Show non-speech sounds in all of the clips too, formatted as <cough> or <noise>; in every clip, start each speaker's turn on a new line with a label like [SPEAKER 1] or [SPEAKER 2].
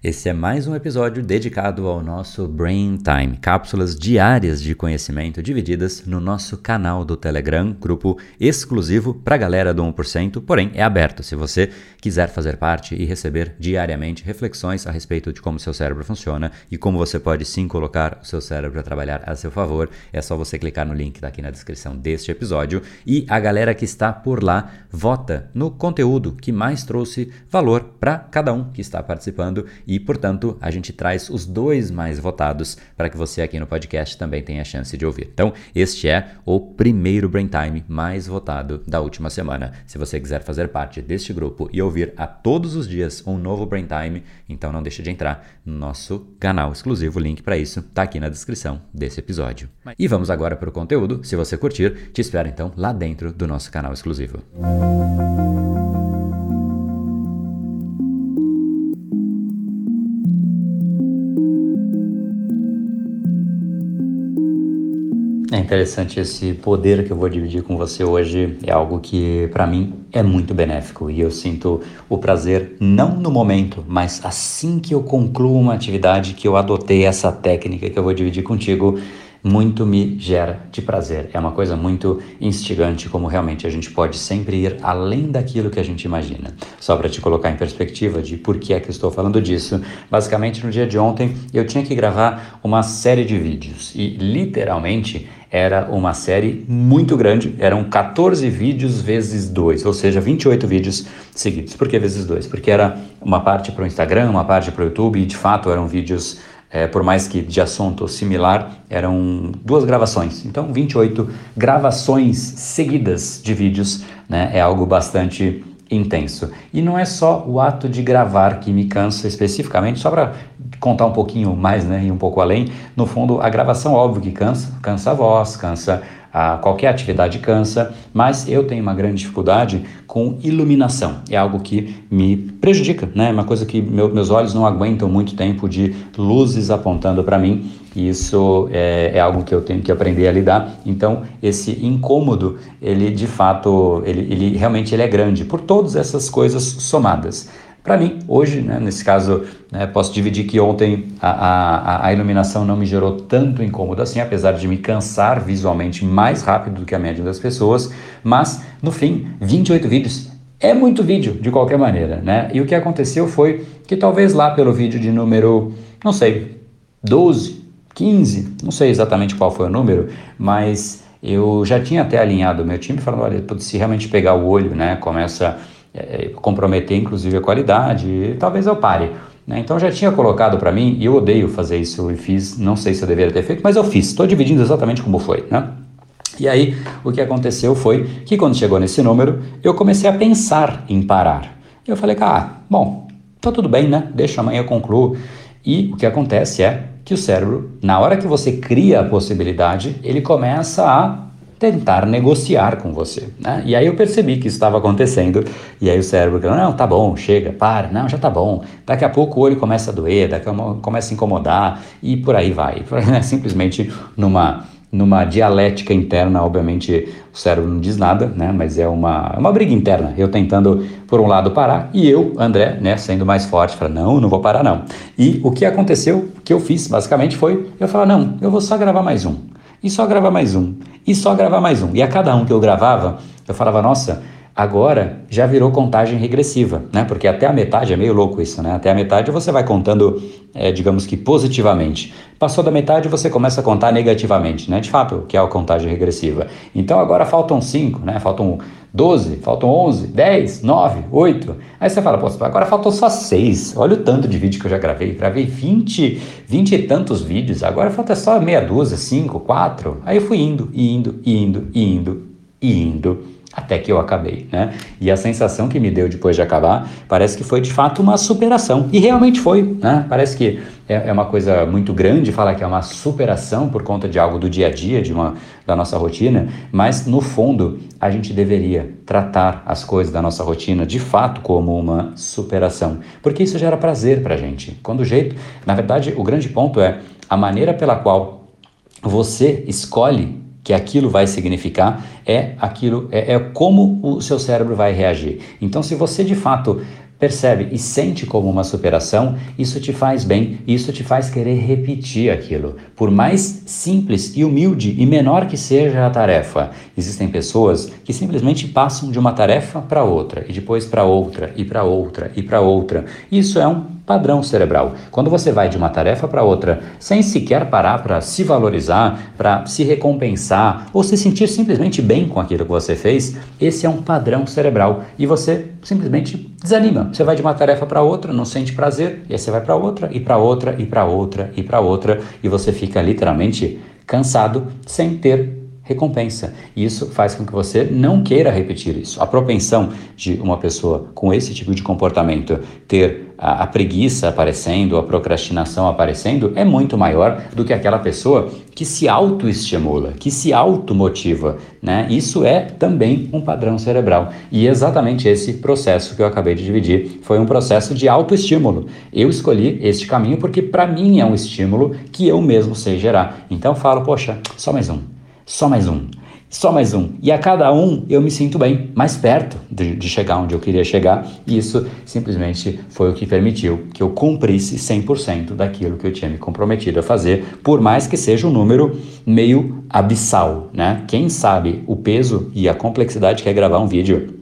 [SPEAKER 1] Esse é mais um episódio dedicado ao nosso Brain Time, cápsulas diárias de conhecimento divididas no nosso canal do Telegram, grupo exclusivo para a galera do 1%, porém é aberto se você quiser fazer parte e receber diariamente reflexões a respeito de como seu cérebro funciona e como você pode sim colocar o seu cérebro a trabalhar a seu favor. É só você clicar no link daqui na descrição deste episódio e a galera que está por lá vota no conteúdo que mais trouxe valor para cada um que está participando e, portanto, a gente traz os dois mais votados para que você aqui no podcast também tenha a chance de ouvir. Então, este é o primeiro Brain Time mais votado da última semana. Se você quiser fazer parte deste grupo e ouvir a todos os dias um novo Brain Time, então não deixe de entrar no nosso canal exclusivo. O link para isso está aqui na descrição desse episódio. E vamos agora para o conteúdo. Se você curtir, te espero então lá dentro do nosso canal exclusivo. É interessante esse poder que eu vou dividir com você hoje. É algo que, para mim, é muito benéfico e eu sinto o prazer não no momento, mas assim que eu concluo uma atividade que eu adotei essa técnica que eu vou dividir contigo, muito me gera de prazer. É uma coisa muito instigante, como realmente a gente pode sempre ir além daquilo que a gente imagina. Só para te colocar em perspectiva de por que é que estou falando disso, basicamente no dia de ontem eu tinha que gravar uma série de vídeos e literalmente era uma série muito grande, eram 14 vídeos vezes 2, ou seja, 28 vídeos seguidos. Por que vezes 2? Porque era uma parte para o Instagram, uma parte para o YouTube, e de fato eram vídeos, é, por mais que de assunto similar, eram duas gravações. Então, 28 gravações seguidas de vídeos né, é algo bastante intenso. E não é só o ato de gravar que me cansa especificamente, só para contar um pouquinho mais, né, e um pouco além, no fundo a gravação óbvio que cansa, cansa a voz, cansa qualquer atividade cansa, mas eu tenho uma grande dificuldade com iluminação. É algo que me prejudica, né? É uma coisa que meu, meus olhos não aguentam muito tempo de luzes apontando para mim. Isso é, é, algo que eu tenho que aprender a lidar. Então, esse incômodo, ele de fato, ele, ele realmente ele é grande por todas essas coisas somadas. Para mim, hoje, né, nesse caso, né, posso dividir que ontem a, a, a, iluminação não me gerou tanto incômodo assim, apesar de me cansar visualmente mais rápido do que a média das pessoas, mas no fim, 28 vídeos é muito vídeo de qualquer maneira, né? E o que aconteceu foi que talvez lá pelo vídeo de número, não sei, 12, 15, não sei exatamente qual foi o número, mas eu já tinha até alinhado o meu time falando, olha, se realmente pegar o olho, né, começa é, comprometer inclusive a qualidade, talvez eu pare. Né? Então já tinha colocado para mim, e eu odeio fazer isso e fiz, não sei se eu deveria ter feito, mas eu fiz, estou dividindo exatamente como foi. Né? E aí o que aconteceu foi que quando chegou nesse número, eu comecei a pensar em parar. Eu falei, ah, bom, tá tudo bem, né? Deixa amanhã eu concluo. E o que acontece é que o cérebro, na hora que você cria a possibilidade, ele começa a tentar negociar com você. Né? E aí eu percebi que isso estava acontecendo, e aí o cérebro falou, não, tá bom, chega, para, não, já tá bom. Daqui a pouco o olho começa a doer, daqui a pouco começa a incomodar, e por aí vai. <laughs> Simplesmente numa, numa dialética interna, obviamente o cérebro não diz nada, né? mas é uma, é uma briga interna. Eu tentando, por um lado, parar, e eu, André, né, sendo mais forte, falando, não, não vou parar não. E o que aconteceu, o que eu fiz, basicamente, foi, eu falar, não, eu vou só gravar mais um e só gravar mais um, e só gravar mais um. E a cada um que eu gravava, eu falava, nossa, agora já virou contagem regressiva, né? Porque até a metade é meio louco isso, né? Até a metade você vai contando, é, digamos que positivamente. Passou da metade você começa a contar negativamente, né? De fato, que é a contagem regressiva. Então agora faltam cinco, né? Faltam 12, faltam 11, 10, 9, 8. Aí você fala, pô, agora faltou só 6. Olha o tanto de vídeo que eu já gravei. Gravei 20, 20 e tantos vídeos. Agora falta só meia dúzia, 5, 4. Aí eu fui indo, indo, indo, indo, indo até que eu acabei, né? E a sensação que me deu depois de acabar parece que foi de fato uma superação e realmente foi, né? Parece que é, é, uma coisa muito grande falar que é uma superação por conta de algo do dia a dia, de uma da nossa rotina, mas no fundo a gente deveria tratar as coisas da nossa rotina de fato como uma superação, porque isso gera prazer para a gente. Quando o jeito, na verdade, o grande ponto é a maneira pela qual você escolhe que aquilo vai significar é aquilo é, é como o seu cérebro vai reagir. Então, se você de fato percebe e sente como uma superação, isso te faz bem, isso te faz querer repetir aquilo. Por mais simples e humilde e menor que seja a tarefa, existem pessoas que simplesmente passam de uma tarefa para outra e depois para outra e para outra e para outra. Isso é um padrão cerebral. Quando você vai de uma tarefa para outra sem sequer parar para se valorizar, para se recompensar ou se sentir simplesmente bem com aquilo que você fez, esse é um padrão cerebral e você simplesmente desanima. Você vai de uma tarefa para outra, não sente prazer, e aí você vai para outra e para outra e para outra e para outra e você fica literalmente cansado sem ter recompensa. Isso faz com que você não queira repetir isso. A propensão de uma pessoa com esse tipo de comportamento ter a, a, preguiça aparecendo, a procrastinação aparecendo, é muito maior do que aquela pessoa que se autoestimula, que se automotiva. Né? Isso é também um padrão cerebral. E exatamente esse processo que eu acabei de dividir foi um processo de autoestímulo. Eu escolhi este caminho porque, para mim, é um estímulo que eu mesmo sei gerar. Então, falo, poxa, só mais um só mais um, só mais um. E a cada um eu me sinto bem, mais perto de, de, chegar onde eu queria chegar. E isso simplesmente foi o que permitiu que eu cumprisse 100% daquilo que eu tinha me comprometido a fazer, por mais que seja um número meio abissal, né? Quem sabe o peso e a complexidade que é gravar um vídeo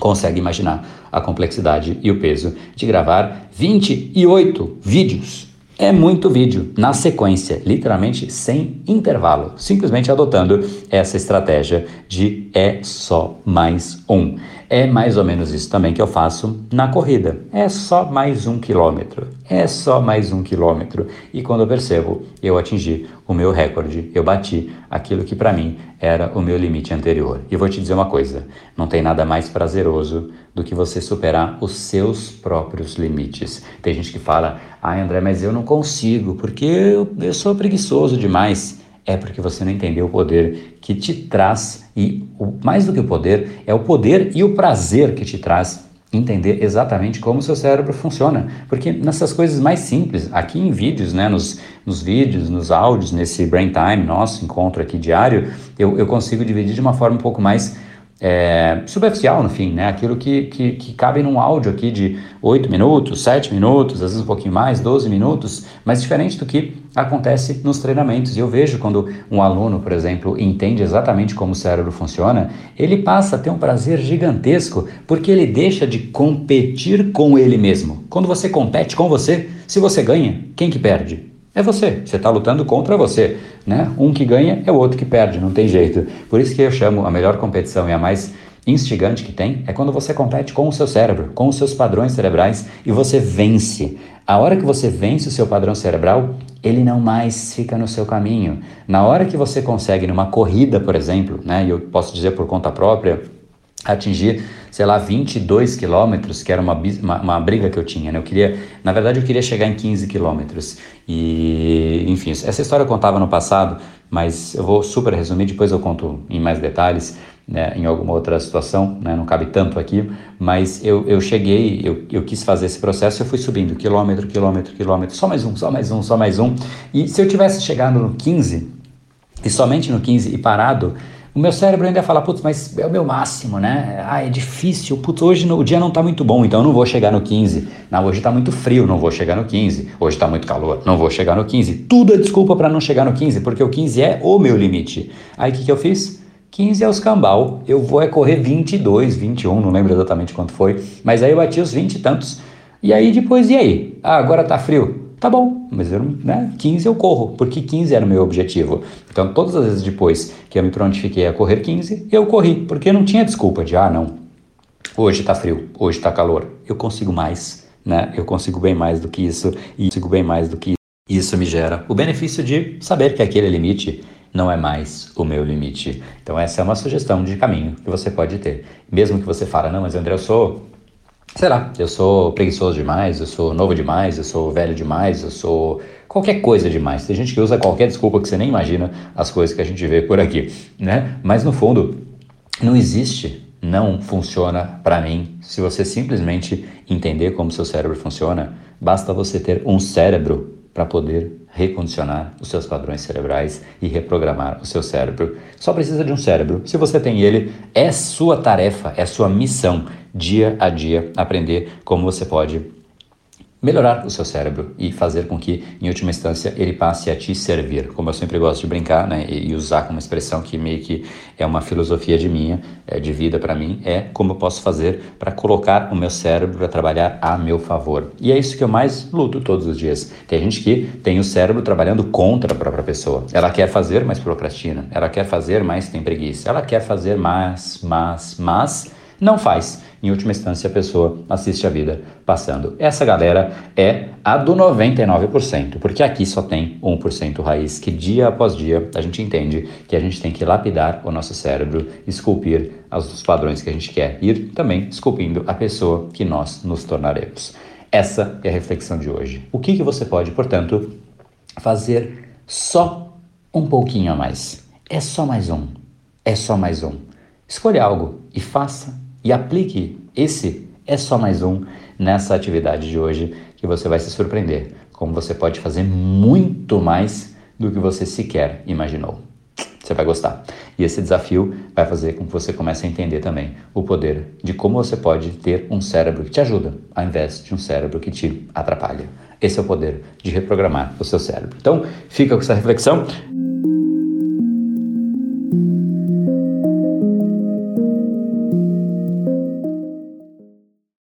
[SPEAKER 1] consegue imaginar a complexidade e o peso de gravar 28 vídeos é muito vídeo na sequência, literalmente sem intervalo, simplesmente adotando essa estratégia de é só mais um. É mais ou menos isso também que eu faço na corrida. É só mais um quilômetro. É só mais um quilômetro. E quando eu percebo, eu atingi o meu recorde, eu bati aquilo que para mim era o meu limite anterior. E vou te dizer uma coisa: não tem nada mais prazeroso do que você superar os seus próprios limites. Tem gente que fala, ai André, mas eu não consigo, porque eu, eu sou preguiçoso demais é porque você não entendeu o poder que te traz e o, mais do que o poder é o poder e o prazer que te traz entender exatamente como o seu cérebro funciona, porque nessas coisas mais simples, aqui em vídeos, né, nos, nos vídeos, nos áudios, nesse brain time, nosso encontro aqui diário, eu, eu consigo dividir de uma forma um pouco mais é, superficial, no fim, né? Aquilo que, que, que, cabe num áudio aqui de 8 minutos, 7 minutos, às vezes um pouquinho mais, 12 minutos, mas diferente do que acontece nos treinamentos. E eu vejo quando um aluno, por exemplo, entende exatamente como o cérebro funciona, ele passa a ter um prazer gigantesco, porque ele deixa de competir com ele mesmo. Quando você compete com você, se você ganha, quem que perde? É você, você está lutando contra você, né? Um que ganha é o outro que perde, não tem jeito. Por isso que eu chamo a melhor competição e a mais instigante que tem é quando você compete com o seu cérebro, com os seus padrões cerebrais e você vence. A hora que você vence o seu padrão cerebral, ele não mais fica no seu caminho. Na hora que você consegue numa corrida, por exemplo, né? E eu posso dizer por conta própria, atingir, sei lá, 22 quilômetros, que era uma, uma, uma, briga que eu tinha, né? Eu queria, na verdade, eu queria chegar em 15 quilômetros. E, enfim, essa história eu contava no passado, mas eu vou super resumir, depois eu conto em mais detalhes, né, em alguma outra situação, né, não cabe tanto aqui, mas eu, eu cheguei, eu, eu quis fazer esse processo, eu fui subindo quilômetro, quilômetro, quilômetro, só mais um, só mais um, só mais um. E se eu tivesse chegado no 15, e somente no 15 e parado, o meu cérebro ainda fala, putz, mas é o meu máximo, né? Ah, é difícil, putz, hoje no, o dia não tá muito bom, então eu não vou chegar no 15. Não, hoje tá muito frio, não vou chegar no 15. Hoje tá muito calor, não vou chegar no 15. Tudo é desculpa para não chegar no 15, porque o 15 é o meu limite. Aí o que, que eu fiz? 15 é os cambal, eu vou é correr 22, 21, não lembro exatamente quanto foi, mas aí eu bati os 20 e tantos. E aí depois, e aí? Ah, agora tá frio. Tá bom, mas eu, né, 15 eu corro, porque 15 era o meu objetivo. Então, todas as vezes depois que eu me prontifiquei a correr 15, eu corri, porque não tinha desculpa de, ah, não, hoje tá frio, hoje tá calor, eu consigo mais, né? Eu consigo bem mais do que isso, e consigo bem mais do que isso me gera o benefício de saber que aquele limite não é mais o meu limite. Então essa é uma sugestão de caminho que você pode ter. Mesmo que você fale, não, mas André, eu sou sei lá, eu sou preguiçoso demais, eu sou novo demais, eu sou velho demais, eu sou qualquer coisa demais. Tem gente que usa qualquer desculpa que você nem imagina as coisas que a gente vê por aqui, né? Mas no fundo, não existe, não funciona para mim. Se você simplesmente entender como seu cérebro funciona, basta você ter um cérebro para poder recondicionar os seus padrões cerebrais e reprogramar o seu cérebro. Só precisa de um cérebro. Se você tem ele, é sua tarefa, é sua missão dia a dia, aprender como você pode melhorar o seu cérebro e fazer com que, em última instância, ele passe a te servir. Como eu sempre gosto de brincar, né, e usar como expressão que meio que é uma filosofia de minha, é, de vida para mim, é como eu posso fazer para colocar o meu cérebro para trabalhar a meu favor. E é isso que eu mais luto todos os dias. Tem gente que tem o cérebro trabalhando contra a própria pessoa. Ela quer fazer, mas procrastina. Ela quer fazer, mas tem preguiça. Ela quer fazer, mas, mas, mas não faz. Em última instância, a pessoa assiste a vida passando. Essa galera é a do 99%, porque aqui só tem 1% raiz, que dia após dia a gente entende que a gente tem que lapidar o nosso cérebro, esculpir os padrões que a gente quer, ir também esculpindo a pessoa que nós nos tornaremos. Essa é a reflexão de hoje. O que, que você pode, portanto, fazer só um pouquinho a mais? É só mais um. É só mais um. Escolha algo e faça e aplique esse é só mais um nessa atividade de hoje que você vai se surpreender como você pode fazer muito mais do que você sequer imaginou. Você vai gostar. E esse desafio vai fazer com que você comece a entender também o poder de como você pode ter um cérebro que te ajuda, ao invés de um cérebro que te atrapalha. Esse é o poder de reprogramar o seu cérebro. Então, fica com essa reflexão.